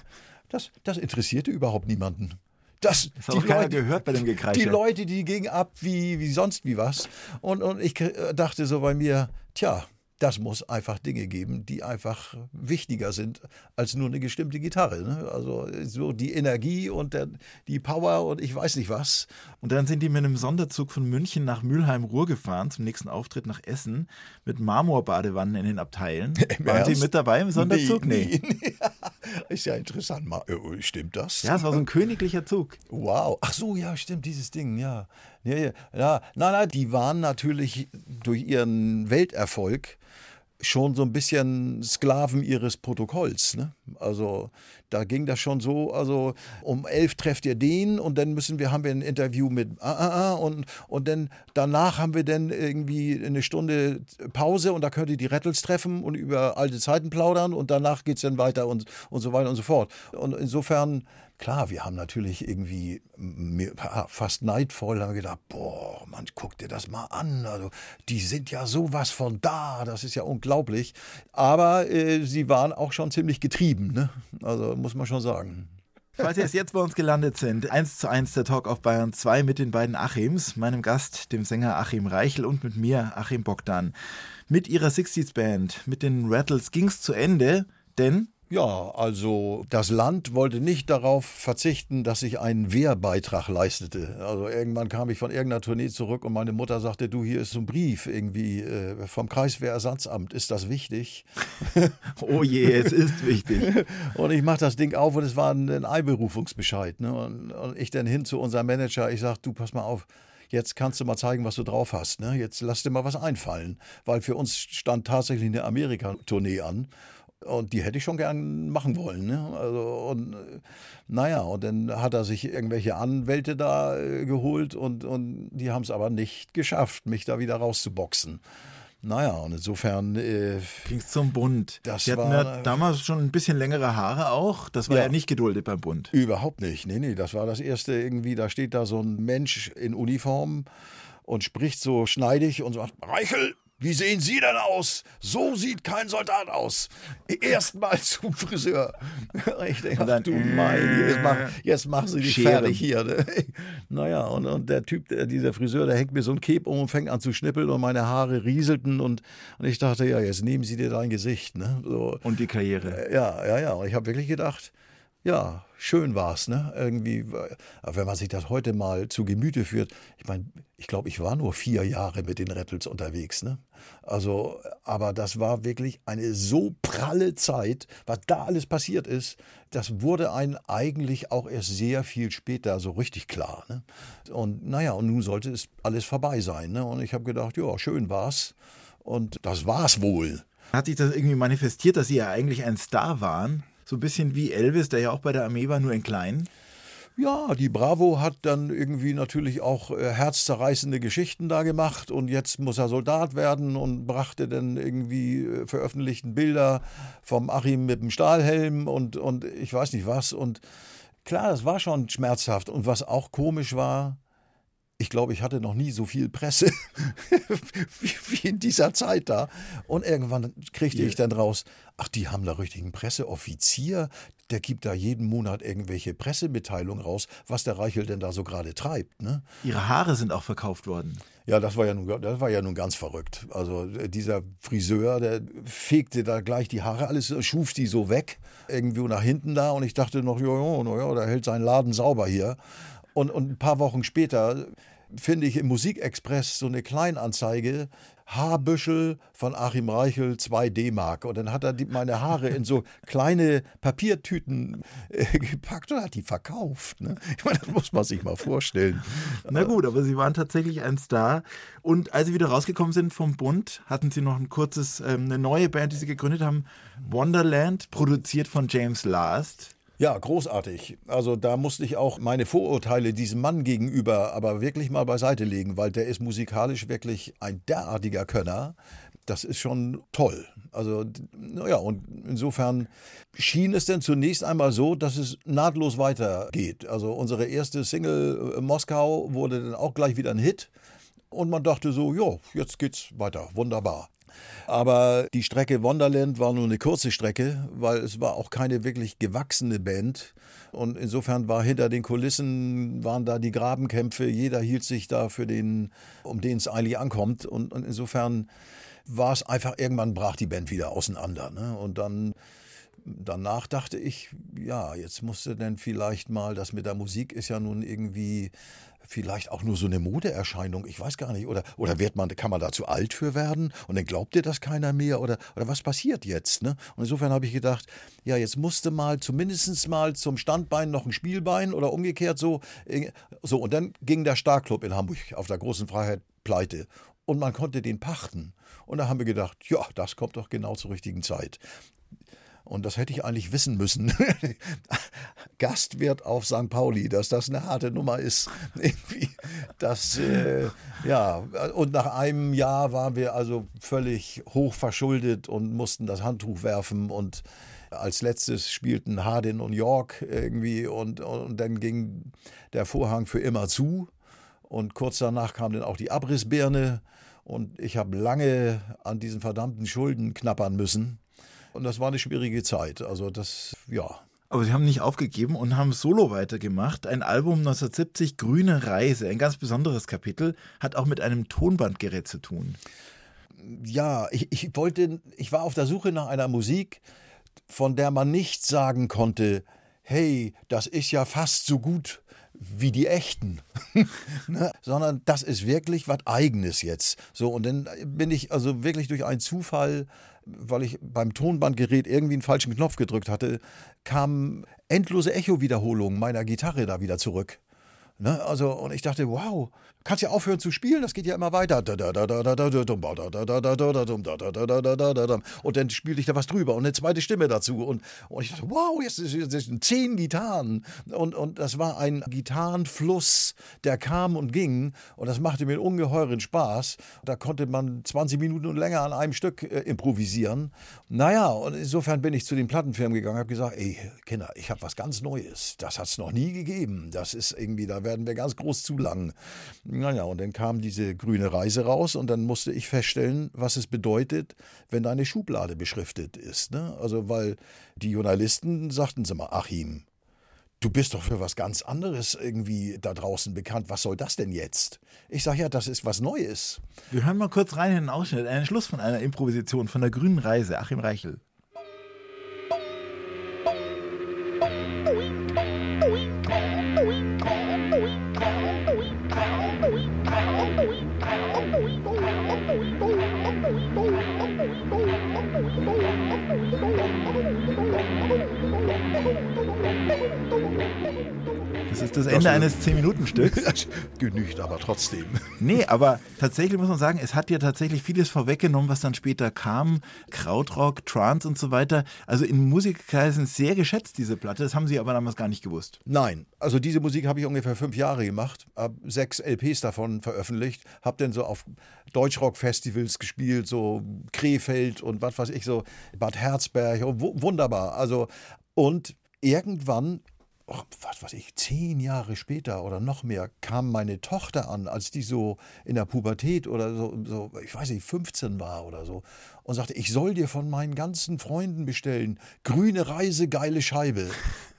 Das, das interessierte überhaupt niemanden. Das, das hat die Leute, gehört bei dem Gekreische. Die Leute, die gingen ab wie, wie sonst wie was. Und, und ich dachte so bei mir, tja, das muss einfach Dinge geben, die einfach wichtiger sind als nur eine gestimmte Gitarre. Ne? Also so die Energie und der, die Power und ich weiß nicht was. Und dann sind die mit einem Sonderzug von München nach Mülheim-Ruhr gefahren zum nächsten Auftritt nach Essen mit Marmorbadewannen in den Abteilen. Waren? Sie mit dabei im Sonderzug? Nee. nee. Ist ja interessant. Äh, stimmt das? Ja, es war so ein königlicher Zug. Wow. Ach so, ja, stimmt, dieses Ding, ja. Ja, ja. ja. Nein, nein, die waren natürlich durch ihren Welterfolg schon so ein bisschen Sklaven ihres Protokolls. Ne? Also da ging das schon so, also um elf trefft ihr den und dann müssen wir, haben wir ein Interview mit ah, ah, ah, und, und dann danach haben wir dann irgendwie eine Stunde Pause und da könnt ihr die Rattles treffen und über alte Zeiten plaudern und danach geht es dann weiter und, und so weiter und so fort. Und insofern klar, wir haben natürlich irgendwie fast neidvoll haben gedacht, boah, man, guck dir das mal an. Also, die sind ja sowas von da, das ist ja unglaublich. Aber äh, sie waren auch schon ziemlich getrieben, ne? Also muss man schon sagen. Falls erst jetzt bei uns gelandet sind, eins zu eins der Talk auf Bayern 2 mit den beiden Achims, meinem Gast, dem Sänger Achim Reichel und mit mir, Achim Bogdan. Mit ihrer 60s Band, mit den Rattles ging's zu Ende, denn ja, also das Land wollte nicht darauf verzichten, dass ich einen Wehrbeitrag leistete. Also irgendwann kam ich von irgendeiner Tournee zurück und meine Mutter sagte, du, hier ist so ein Brief irgendwie äh, vom Kreiswehrersatzamt, ist das wichtig? oh je, es ist wichtig. und ich mache das Ding auf und es war ein Einberufungsbescheid. Ne? Und, und ich dann hin zu unserem Manager, ich sage, du, pass mal auf, jetzt kannst du mal zeigen, was du drauf hast. Ne? Jetzt lass dir mal was einfallen. Weil für uns stand tatsächlich eine Amerika-Tournee an. Und die hätte ich schon gern machen wollen. Ne? Also, und naja, und dann hat er sich irgendwelche Anwälte da äh, geholt und, und die haben es aber nicht geschafft, mich da wieder rauszuboxen. Naja, und insofern äh, ging es zum Bund. Das Sie hatten war, ja damals schon ein bisschen längere Haare auch. Das war ja, ja nicht geduldet beim Bund. Überhaupt nicht. Nee, nee, das war das erste irgendwie. Da steht da so ein Mensch in Uniform und spricht so schneidig und sagt: Reichel, wie sehen Sie denn aus? So sieht kein Soldat aus. Erstmal zum Friseur. Ich denke, ach du mein, jetzt, mach, jetzt machen Sie dich Schere. fertig hier. Ne? Naja, und, und der Typ, dieser Friseur, der hängt mir so ein Cape um und fängt an zu schnippeln und meine Haare rieselten und, und ich dachte, ja, jetzt nehmen Sie dir dein Gesicht. Ne? So. Und die Karriere. Ja, ja, ja. Und ich habe wirklich gedacht, ja, schön war's, ne? Irgendwie, wenn man sich das heute mal zu Gemüte führt. Ich meine, ich glaube, ich war nur vier Jahre mit den Rattles unterwegs, ne? Also, aber das war wirklich eine so pralle Zeit, was da alles passiert ist. Das wurde einem eigentlich auch erst sehr viel später so richtig klar, ne? Und naja, und nun sollte es alles vorbei sein, ne? Und ich habe gedacht, ja, schön war's. Und das war's wohl. Hat sich das irgendwie manifestiert, dass Sie ja eigentlich ein Star waren? So ein bisschen wie Elvis, der ja auch bei der Armee war, nur in klein. Ja, die Bravo hat dann irgendwie natürlich auch äh, herzzerreißende Geschichten da gemacht und jetzt muss er Soldat werden und brachte dann irgendwie äh, veröffentlichten Bilder vom Achim mit dem Stahlhelm und, und ich weiß nicht was. Und klar, das war schon schmerzhaft. Und was auch komisch war, ich glaube, ich hatte noch nie so viel Presse wie in dieser Zeit da. Und irgendwann kriegte ich dann raus, ach, die haben da richtigen Presseoffizier, der gibt da jeden Monat irgendwelche Pressemitteilungen raus, was der Reichel denn da so gerade treibt. Ne? Ihre Haare sind auch verkauft worden. Ja, das war ja nun, das war ja nun ganz verrückt. Also dieser Friseur, der fegte da gleich die Haare, alles schuf die so weg, irgendwie nach hinten da. Und ich dachte noch, ja, ja, ja, der hält seinen Laden sauber hier. Und, und ein paar Wochen später finde ich im Musikexpress so eine Kleinanzeige, Haarbüschel von Achim Reichel 2 D-Mark. Und dann hat er die, meine Haare in so kleine Papiertüten äh, gepackt und hat die verkauft. Ne? Ich meine, das muss man sich mal vorstellen. Na gut, aber Sie waren tatsächlich ein Star. Und als Sie wieder rausgekommen sind vom Bund, hatten Sie noch ein kurzes, ähm, eine neue Band, die Sie gegründet haben, Wonderland, produziert von James Last. Ja, großartig. Also da musste ich auch meine Vorurteile diesem Mann gegenüber aber wirklich mal beiseite legen, weil der ist musikalisch wirklich ein derartiger Könner. Das ist schon toll. Also, naja, und insofern schien es denn zunächst einmal so, dass es nahtlos weitergeht. Also unsere erste Single äh, Moskau wurde dann auch gleich wieder ein Hit. Und man dachte so, ja, jetzt geht's weiter. Wunderbar. Aber die Strecke Wonderland war nur eine kurze Strecke, weil es war auch keine wirklich gewachsene Band. Und insofern war hinter den Kulissen, waren da die Grabenkämpfe, jeder hielt sich da für den, um den es eigentlich ankommt. Und, und insofern war es einfach, irgendwann brach die Band wieder auseinander. Ne? Und dann danach dachte ich, ja, jetzt musste denn vielleicht mal, das mit der Musik ist ja nun irgendwie vielleicht auch nur so eine Modeerscheinung, ich weiß gar nicht, oder, oder wird man, kann man da zu alt für werden und dann glaubt dir das keiner mehr oder, oder was passiert jetzt? Ne? Und insofern habe ich gedacht, ja, jetzt musste mal zumindest mal zum Standbein noch ein Spielbein oder umgekehrt so. Äh, so, und dann ging der Starclub in Hamburg auf der großen Freiheit pleite und man konnte den pachten. Und da haben wir gedacht, ja, das kommt doch genau zur richtigen Zeit. Und das hätte ich eigentlich wissen müssen. Gastwirt auf St. Pauli, dass das eine harte Nummer ist. Irgendwie, das, äh, ja, und nach einem Jahr waren wir also völlig hoch verschuldet und mussten das Handtuch werfen und als letztes spielten Hardin und York irgendwie und, und dann ging der Vorhang für immer zu. Und kurz danach kam dann auch die Abrissbirne und ich habe lange an diesen verdammten Schulden knappern müssen. Und das war eine schwierige Zeit. Also das, ja. Aber Sie haben nicht aufgegeben und haben solo weitergemacht. Ein Album 1970, Grüne Reise, ein ganz besonderes Kapitel, hat auch mit einem Tonbandgerät zu tun. Ja, ich, ich wollte, ich war auf der Suche nach einer Musik, von der man nicht sagen konnte, hey, das ist ja fast so gut wie die echten, ne? sondern das ist wirklich was Eigenes jetzt. So und dann bin ich also wirklich durch einen Zufall weil ich beim Tonbandgerät irgendwie einen falschen Knopf gedrückt hatte, kamen endlose Echo-Wiederholungen meiner Gitarre da wieder zurück. Ne? Also, und ich dachte, wow, kannst ja aufhören zu spielen, das geht ja immer weiter. Und dann spielte ich da was drüber und eine zweite Stimme dazu. Und, und ich dachte, wow, jetzt sind zehn Gitarren. Und, und das war ein Gitarrenfluss, der kam und ging. Und das machte mir ungeheuren Spaß. Da konnte man 20 Minuten und länger an einem Stück äh, improvisieren. Naja, und insofern bin ich zu den Plattenfirmen gegangen und habe gesagt, ey, Kinder, ich habe was ganz Neues. Das hat es noch nie gegeben. Das ist irgendwie, da werden wir ganz groß zu lang. Naja, und dann kam diese grüne Reise raus und dann musste ich feststellen, was es bedeutet, wenn deine Schublade beschriftet ist. Ne? Also, weil die Journalisten sagten sie mal, Achim, du bist doch für was ganz anderes irgendwie da draußen bekannt. Was soll das denn jetzt? Ich sage ja, das ist was Neues. Wir hören mal kurz rein in den Ausschnitt, einen Schluss von einer Improvisation von der grünen Reise, Achim Reichel. Thank you. Das ist das Ende Das- eines 10-Minuten-Stücks. Das genügt aber trotzdem. Nee, aber tatsächlich muss man sagen, es hat ja tatsächlich vieles vorweggenommen, was dann später kam. Krautrock, Trance und so weiter. Also in Musikkreisen sehr geschätzt, diese Platte. Das haben sie aber damals gar nicht gewusst. Nein, also diese Musik habe ich ungefähr fünf Jahre gemacht, habe sechs LPs davon veröffentlicht, habe dann so auf Deutschrock-Festivals gespielt, so Krefeld und was weiß ich, so Bad Herzberg, wu- wunderbar. Also, und irgendwann, oh, was weiß ich, zehn Jahre später oder noch mehr, kam meine Tochter an, als die so in der Pubertät oder so, so ich weiß nicht, 15 war oder so, und sagte, ich soll dir von meinen ganzen Freunden bestellen, grüne Reise, geile Scheibe.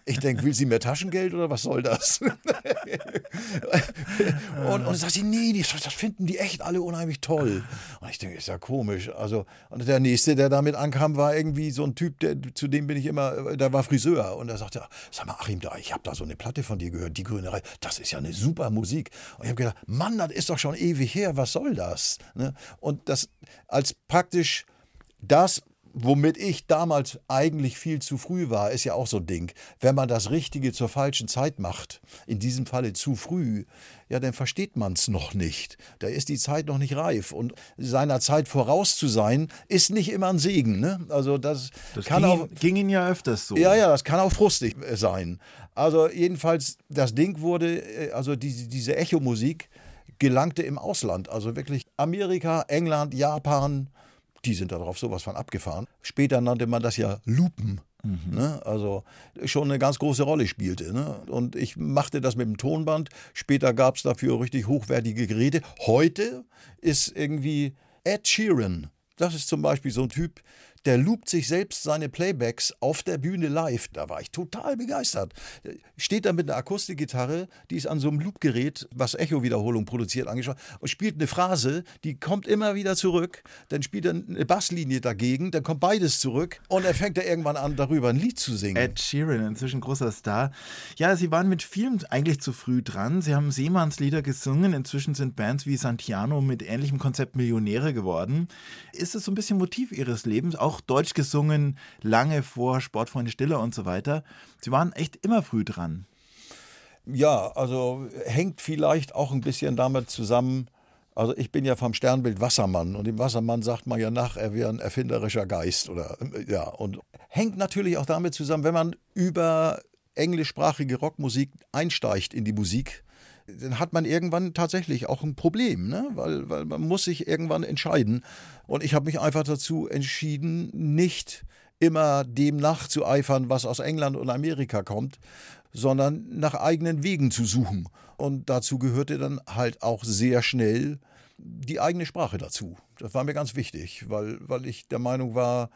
Ich denke, will sie mehr Taschengeld oder was soll das? und, und sagt sie, nee, das finden die echt alle unheimlich toll. Und ich denke, ist ja komisch. Also, und der nächste, der damit ankam, war irgendwie so ein Typ, der, zu dem bin ich immer, der war Friseur. Und er sagte, sag mal, Achim, da, ich habe da so eine Platte von dir gehört, die Grüne Reise. Das ist ja eine super Musik. Und ich habe gedacht, Mann, das ist doch schon ewig her, was soll das? Ne? Und das als praktisch das, womit ich damals eigentlich viel zu früh war, ist ja auch so ein Ding. Wenn man das Richtige zur falschen Zeit macht, in diesem Falle zu früh, ja, dann versteht man es noch nicht. Da ist die Zeit noch nicht reif. Und seiner Zeit voraus zu sein, ist nicht immer ein Segen. Ne? Also das, Das kann ging, auch. ging ihnen ja öfters so. Ja, ja, das kann auch frustig äh, sein. Also jedenfalls, das Ding wurde, äh, also diese, diese Echo-Musik gelangte im Ausland. Also wirklich Amerika, England, Japan, die sind darauf sowas von abgefahren. Später nannte man das ja Lupen. Ne? Also schon eine ganz große Rolle spielte. Ne? Und ich machte das mit dem Tonband. Später gab es dafür richtig hochwertige Geräte. Heute ist irgendwie Ed Sheeran. Das ist zum Beispiel so ein Typ, der loopt sich selbst seine Playbacks auf der Bühne live. Da war ich total begeistert. Steht da mit einer Akustikgitarre, die ist an so einem Loopgerät, was Echo-Wiederholung produziert, angeschaut und spielt eine Phrase, die kommt immer wieder zurück. Dann spielt er eine Basslinie dagegen, dann kommt beides zurück und er fängt da irgendwann an, darüber ein Lied zu singen. Ed Sheeran, inzwischen großer Star. Ja, sie waren mit vielem eigentlich zu früh dran. Sie haben Seemannslieder gesungen. Inzwischen sind Bands wie Santiano mit ähnlichem Konzept Millionäre geworden. Ist es so ein bisschen Motiv ihres Lebens? Auch Deutsch gesungen, lange vor Sportfreunde Stiller und so weiter. Sie waren echt immer früh dran. Ja, also hängt vielleicht auch ein bisschen damit zusammen. Also ich bin ja vom Sternbild Wassermann und dem Wassermann sagt man ja nach, er wäre ein erfinderischer Geist oder ja und hängt natürlich auch damit zusammen, wenn man über englischsprachige Rockmusik einsteigt in die Musik, dann hat man irgendwann tatsächlich auch ein Problem, ne? weil, weil man muss sich irgendwann entscheiden. Und ich habe mich einfach dazu entschieden, nicht immer dem nachzueifern, was aus England und Amerika kommt, sondern nach eigenen Wegen zu suchen. Und dazu gehörte dann halt auch sehr schnell die eigene Sprache dazu. Das war mir ganz wichtig, weil, weil ich der Meinung war,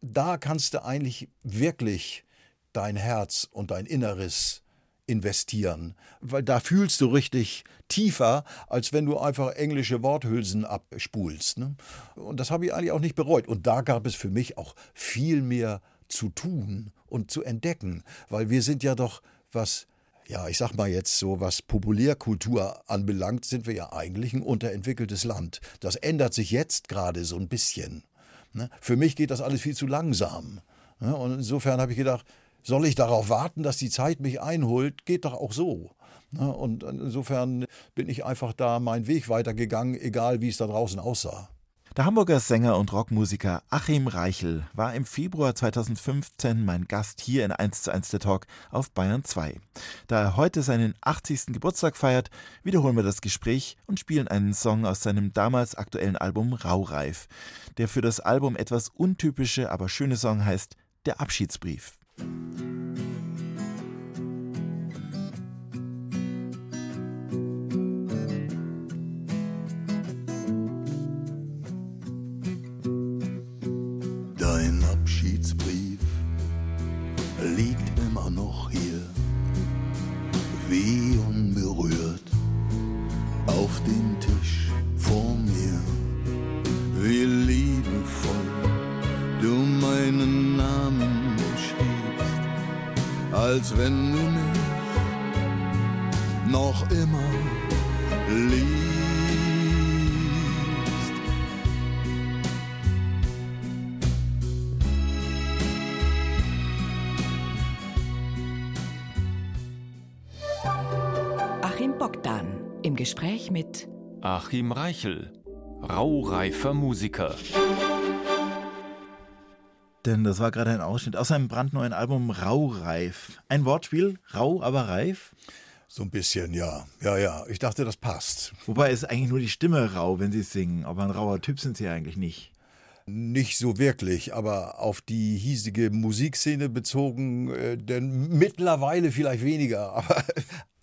da kannst du eigentlich wirklich dein Herz und dein Inneres investieren, weil da fühlst du richtig tiefer, als wenn du einfach englische Worthülsen abspulst. Ne? Und das habe ich eigentlich auch nicht bereut. Und da gab es für mich auch viel mehr zu tun und zu entdecken, weil wir sind ja doch, was ja, ich sag mal jetzt so, was Populärkultur anbelangt, sind wir ja eigentlich ein unterentwickeltes Land. Das ändert sich jetzt gerade so ein bisschen. Ne? Für mich geht das alles viel zu langsam. Ne? Und insofern habe ich gedacht, soll ich darauf warten, dass die Zeit mich einholt? Geht doch auch so. Ne? Und insofern bin ich einfach da meinen Weg weitergegangen, egal wie es da draußen aussah. Der Hamburger Sänger und Rockmusiker Achim Reichel war im Februar 2015 mein Gast hier in 1 zu 1 der Talk auf Bayern 2. Da er heute seinen 80. Geburtstag feiert, wiederholen wir das Gespräch und spielen einen Song aus seinem damals aktuellen Album Raureif, der für das Album etwas untypische, aber schöne Song heißt Der Abschiedsbrief. Dein Abschiedsbrief liegt immer noch hier, wie als wenn du mich noch immer liebst. Achim Bogdan im Gespräch mit Achim Reichel, raureifer Musiker. Denn das war gerade ein Ausschnitt aus seinem brandneuen Album Raureif. Ein Wortspiel, rau, aber reif. So ein bisschen, ja. Ja, ja. Ich dachte, das passt. Wobei es eigentlich nur die Stimme rau, wenn sie singen. Aber ein rauer Typ sind sie eigentlich nicht. Nicht so wirklich, aber auf die hiesige Musikszene bezogen, äh, denn mittlerweile vielleicht weniger. Aber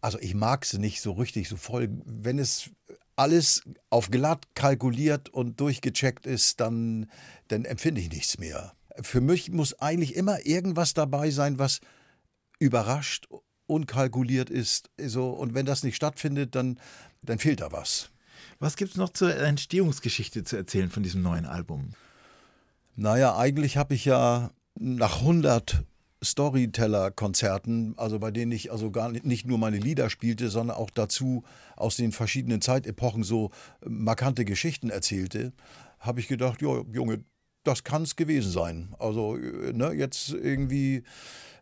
also ich mag es nicht so richtig, so voll. Wenn es alles auf glatt kalkuliert und durchgecheckt ist, dann, dann empfinde ich nichts mehr. Für mich muss eigentlich immer irgendwas dabei sein, was überrascht, unkalkuliert ist. So, und wenn das nicht stattfindet, dann, dann fehlt da was. Was gibt es noch zur Entstehungsgeschichte zu erzählen von diesem neuen Album? Naja, eigentlich habe ich ja nach 100 Storyteller-Konzerten, also bei denen ich also gar nicht, nicht nur meine Lieder spielte, sondern auch dazu aus den verschiedenen Zeitepochen so markante Geschichten erzählte, habe ich gedacht, ja, Junge, das kann es gewesen sein. Also ne, jetzt irgendwie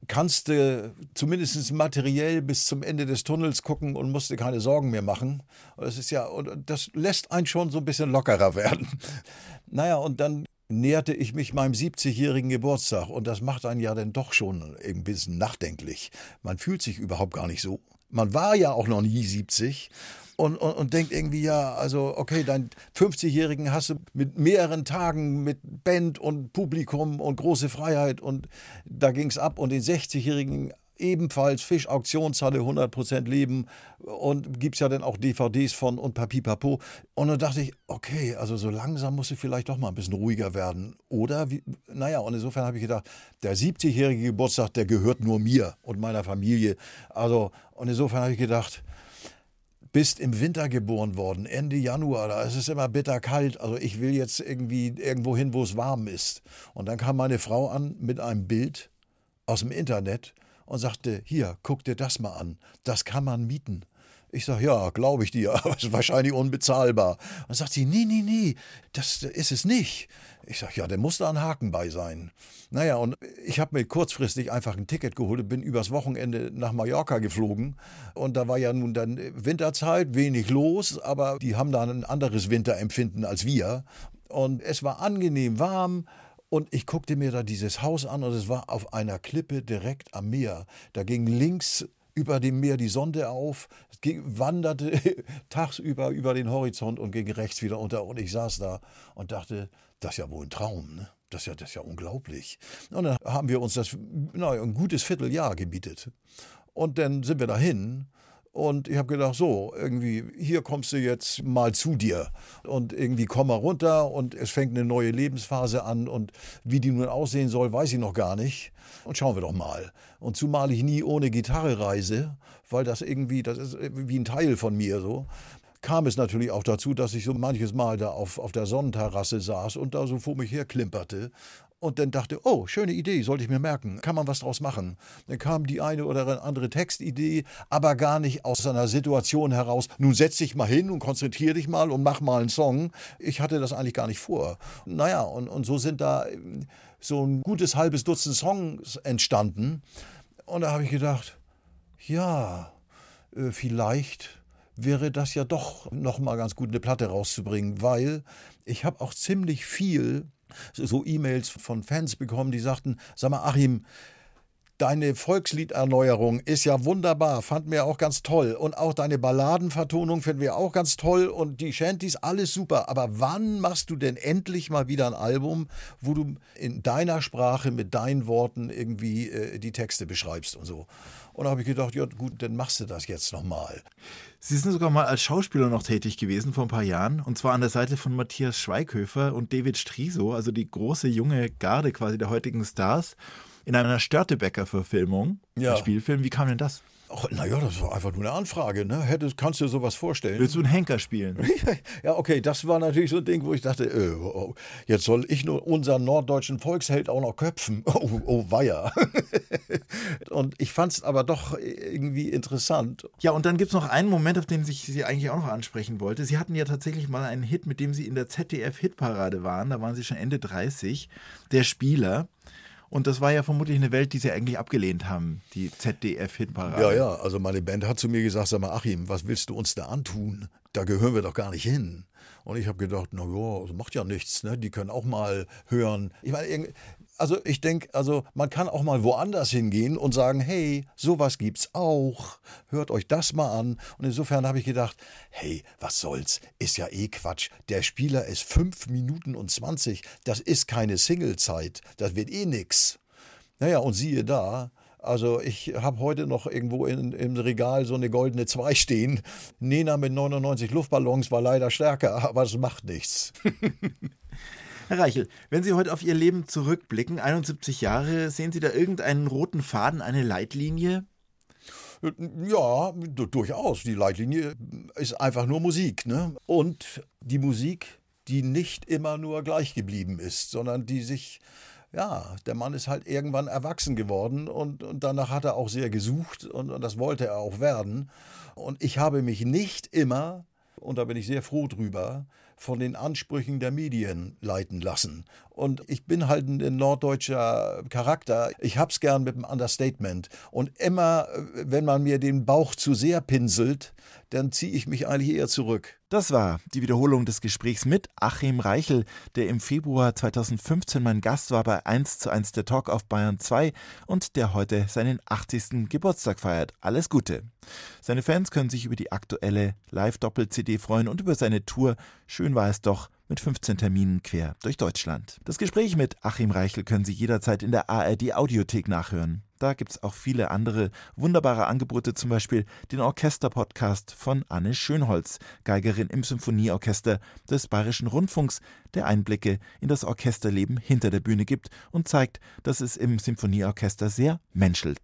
kannst du zumindest materiell bis zum Ende des Tunnels gucken und musst dir keine Sorgen mehr machen. Das ist ja, und das lässt einen schon so ein bisschen lockerer werden. Naja, und dann näherte ich mich meinem 70-jährigen Geburtstag und das macht einen ja dann doch schon ein bisschen nachdenklich. Man fühlt sich überhaupt gar nicht so. Man war ja auch noch nie 70 und, und, und denkt irgendwie, ja, also okay, dein 50-Jährigen hast du mit mehreren Tagen mit Band und Publikum und große Freiheit und da ging es ab und den 60-Jährigen ebenfalls Fischauktionshalle 100% Leben und gibt es ja dann auch DVDs von und Papipapo. Und dann dachte ich, okay, also so langsam muss ich vielleicht doch mal ein bisschen ruhiger werden. Oder, wie, naja, und insofern habe ich gedacht, der 70-jährige Geburtstag, der gehört nur mir und meiner Familie. Also, und insofern habe ich gedacht, bist im Winter geboren worden, Ende Januar, da ist es immer bitter kalt. Also ich will jetzt irgendwie irgendwo hin, wo es warm ist. Und dann kam meine Frau an mit einem Bild aus dem Internet und sagte, hier, guck dir das mal an, das kann man mieten. Ich sage, ja, glaube ich dir, aber es ist wahrscheinlich unbezahlbar. Und dann sagt sie, nee, nee, nee, das ist es nicht. Ich sage, ja, da muss da ein Haken bei sein. Naja, und ich habe mir kurzfristig einfach ein Ticket geholt und bin übers Wochenende nach Mallorca geflogen. Und da war ja nun dann Winterzeit, wenig los, aber die haben da ein anderes Winterempfinden als wir. Und es war angenehm warm. Und ich guckte mir da dieses Haus an und es war auf einer Klippe direkt am Meer. Da ging links über dem Meer die Sonde auf, wanderte tagsüber über den Horizont und ging rechts wieder unter. Und ich saß da und dachte, das ist ja wohl ein Traum, ne? Das ist ja, das ist ja unglaublich. Und dann haben wir uns das na, ein gutes Vierteljahr gebietet. Und dann sind wir dahin und ich habe gedacht, so, irgendwie, hier kommst du jetzt mal zu dir. Und irgendwie komm mal runter und es fängt eine neue Lebensphase an. Und wie die nun aussehen soll, weiß ich noch gar nicht. Und schauen wir doch mal. Und zumal ich nie ohne Gitarre reise, weil das irgendwie, das ist wie ein Teil von mir so kam es natürlich auch dazu, dass ich so manches Mal da auf, auf der Sonnenterrasse saß und da so vor mich her klimperte und dann dachte, oh, schöne Idee, sollte ich mir merken, kann man was draus machen. Dann kam die eine oder andere Textidee, aber gar nicht aus einer Situation heraus, nun setz dich mal hin und konzentrier dich mal und mach mal einen Song. Ich hatte das eigentlich gar nicht vor. Naja, und, und so sind da ähm, so ein gutes halbes Dutzend Songs entstanden. Und da habe ich gedacht, ja, äh, vielleicht wäre das ja doch noch mal ganz gut eine Platte rauszubringen, weil ich habe auch ziemlich viel so E-Mails von Fans bekommen, die sagten, sag mal Achim, Deine Volksliederneuerung ist ja wunderbar, fanden wir auch ganz toll. Und auch deine Balladenvertonung finden wir auch ganz toll. Und die Shanties, alles super. Aber wann machst du denn endlich mal wieder ein Album, wo du in deiner Sprache mit deinen Worten irgendwie äh, die Texte beschreibst und so? Und da habe ich gedacht, ja gut, dann machst du das jetzt nochmal. Sie sind sogar mal als Schauspieler noch tätig gewesen vor ein paar Jahren. Und zwar an der Seite von Matthias Schweighöfer und David Striso, also die große junge Garde quasi der heutigen Stars in einer Störtebecker-Verfilmung, ja. Spielfilm. Wie kam denn das? naja, das war einfach nur eine Anfrage. Ne? Hättest, kannst du dir sowas vorstellen? Willst du einen Henker spielen? ja, okay, das war natürlich so ein Ding, wo ich dachte, äh, oh, jetzt soll ich nur unseren norddeutschen Volksheld auch noch köpfen. Oh, oh weia. und ich fand es aber doch irgendwie interessant. Ja, und dann gibt es noch einen Moment, auf den ich Sie eigentlich auch noch ansprechen wollte. Sie hatten ja tatsächlich mal einen Hit, mit dem Sie in der ZDF-Hitparade waren. Da waren Sie schon Ende 30. Der Spieler. Und das war ja vermutlich eine Welt, die Sie eigentlich abgelehnt haben, die ZDF-Hitparade. Ja, ja, also meine Band hat zu mir gesagt, sag mal, Achim, was willst du uns da antun? Da gehören wir doch gar nicht hin. Und ich habe gedacht, na ja, das macht ja nichts, ne? Die können auch mal hören. Ich meine, also ich denke, also man kann auch mal woanders hingehen und sagen, hey, sowas gibt's auch. Hört euch das mal an. Und insofern habe ich gedacht, hey, was soll's? Ist ja eh Quatsch. Der Spieler ist fünf Minuten und zwanzig. Das ist keine Singlezeit. Das wird eh nix. Naja, und siehe da, also ich habe heute noch irgendwo in, im Regal so eine goldene 2 stehen. Nena mit 99 Luftballons war leider stärker, aber das macht nichts. Herr Reichel, wenn Sie heute auf Ihr Leben zurückblicken, 71 Jahre, sehen Sie da irgendeinen roten Faden, eine Leitlinie? Ja, durchaus. Die Leitlinie ist einfach nur Musik. Ne? Und die Musik, die nicht immer nur gleich geblieben ist, sondern die sich ja, der Mann ist halt irgendwann erwachsen geworden und, und danach hat er auch sehr gesucht und, und das wollte er auch werden. Und ich habe mich nicht immer, und da bin ich sehr froh drüber, von den Ansprüchen der Medien leiten lassen. Und ich bin halt ein norddeutscher Charakter. Ich hab's gern mit dem Understatement. Und immer, wenn man mir den Bauch zu sehr pinselt, dann ziehe ich mich eigentlich eher zurück. Das war die Wiederholung des Gesprächs mit Achim Reichel, der im Februar 2015 mein Gast war bei 1 zu 1 der Talk auf Bayern 2 und der heute seinen 80. Geburtstag feiert. Alles Gute. Seine Fans können sich über die aktuelle Live-Doppel-CD freuen und über seine Tour Schön war es doch mit 15 Terminen quer durch Deutschland. Das Gespräch mit Achim Reichel können Sie jederzeit in der ARD Audiothek nachhören. Da gibt es auch viele andere wunderbare Angebote, zum Beispiel den Orchesterpodcast von Anne Schönholz, Geigerin im Symphonieorchester des Bayerischen Rundfunks, der Einblicke in das Orchesterleben hinter der Bühne gibt und zeigt, dass es im Symphonieorchester sehr menschelt.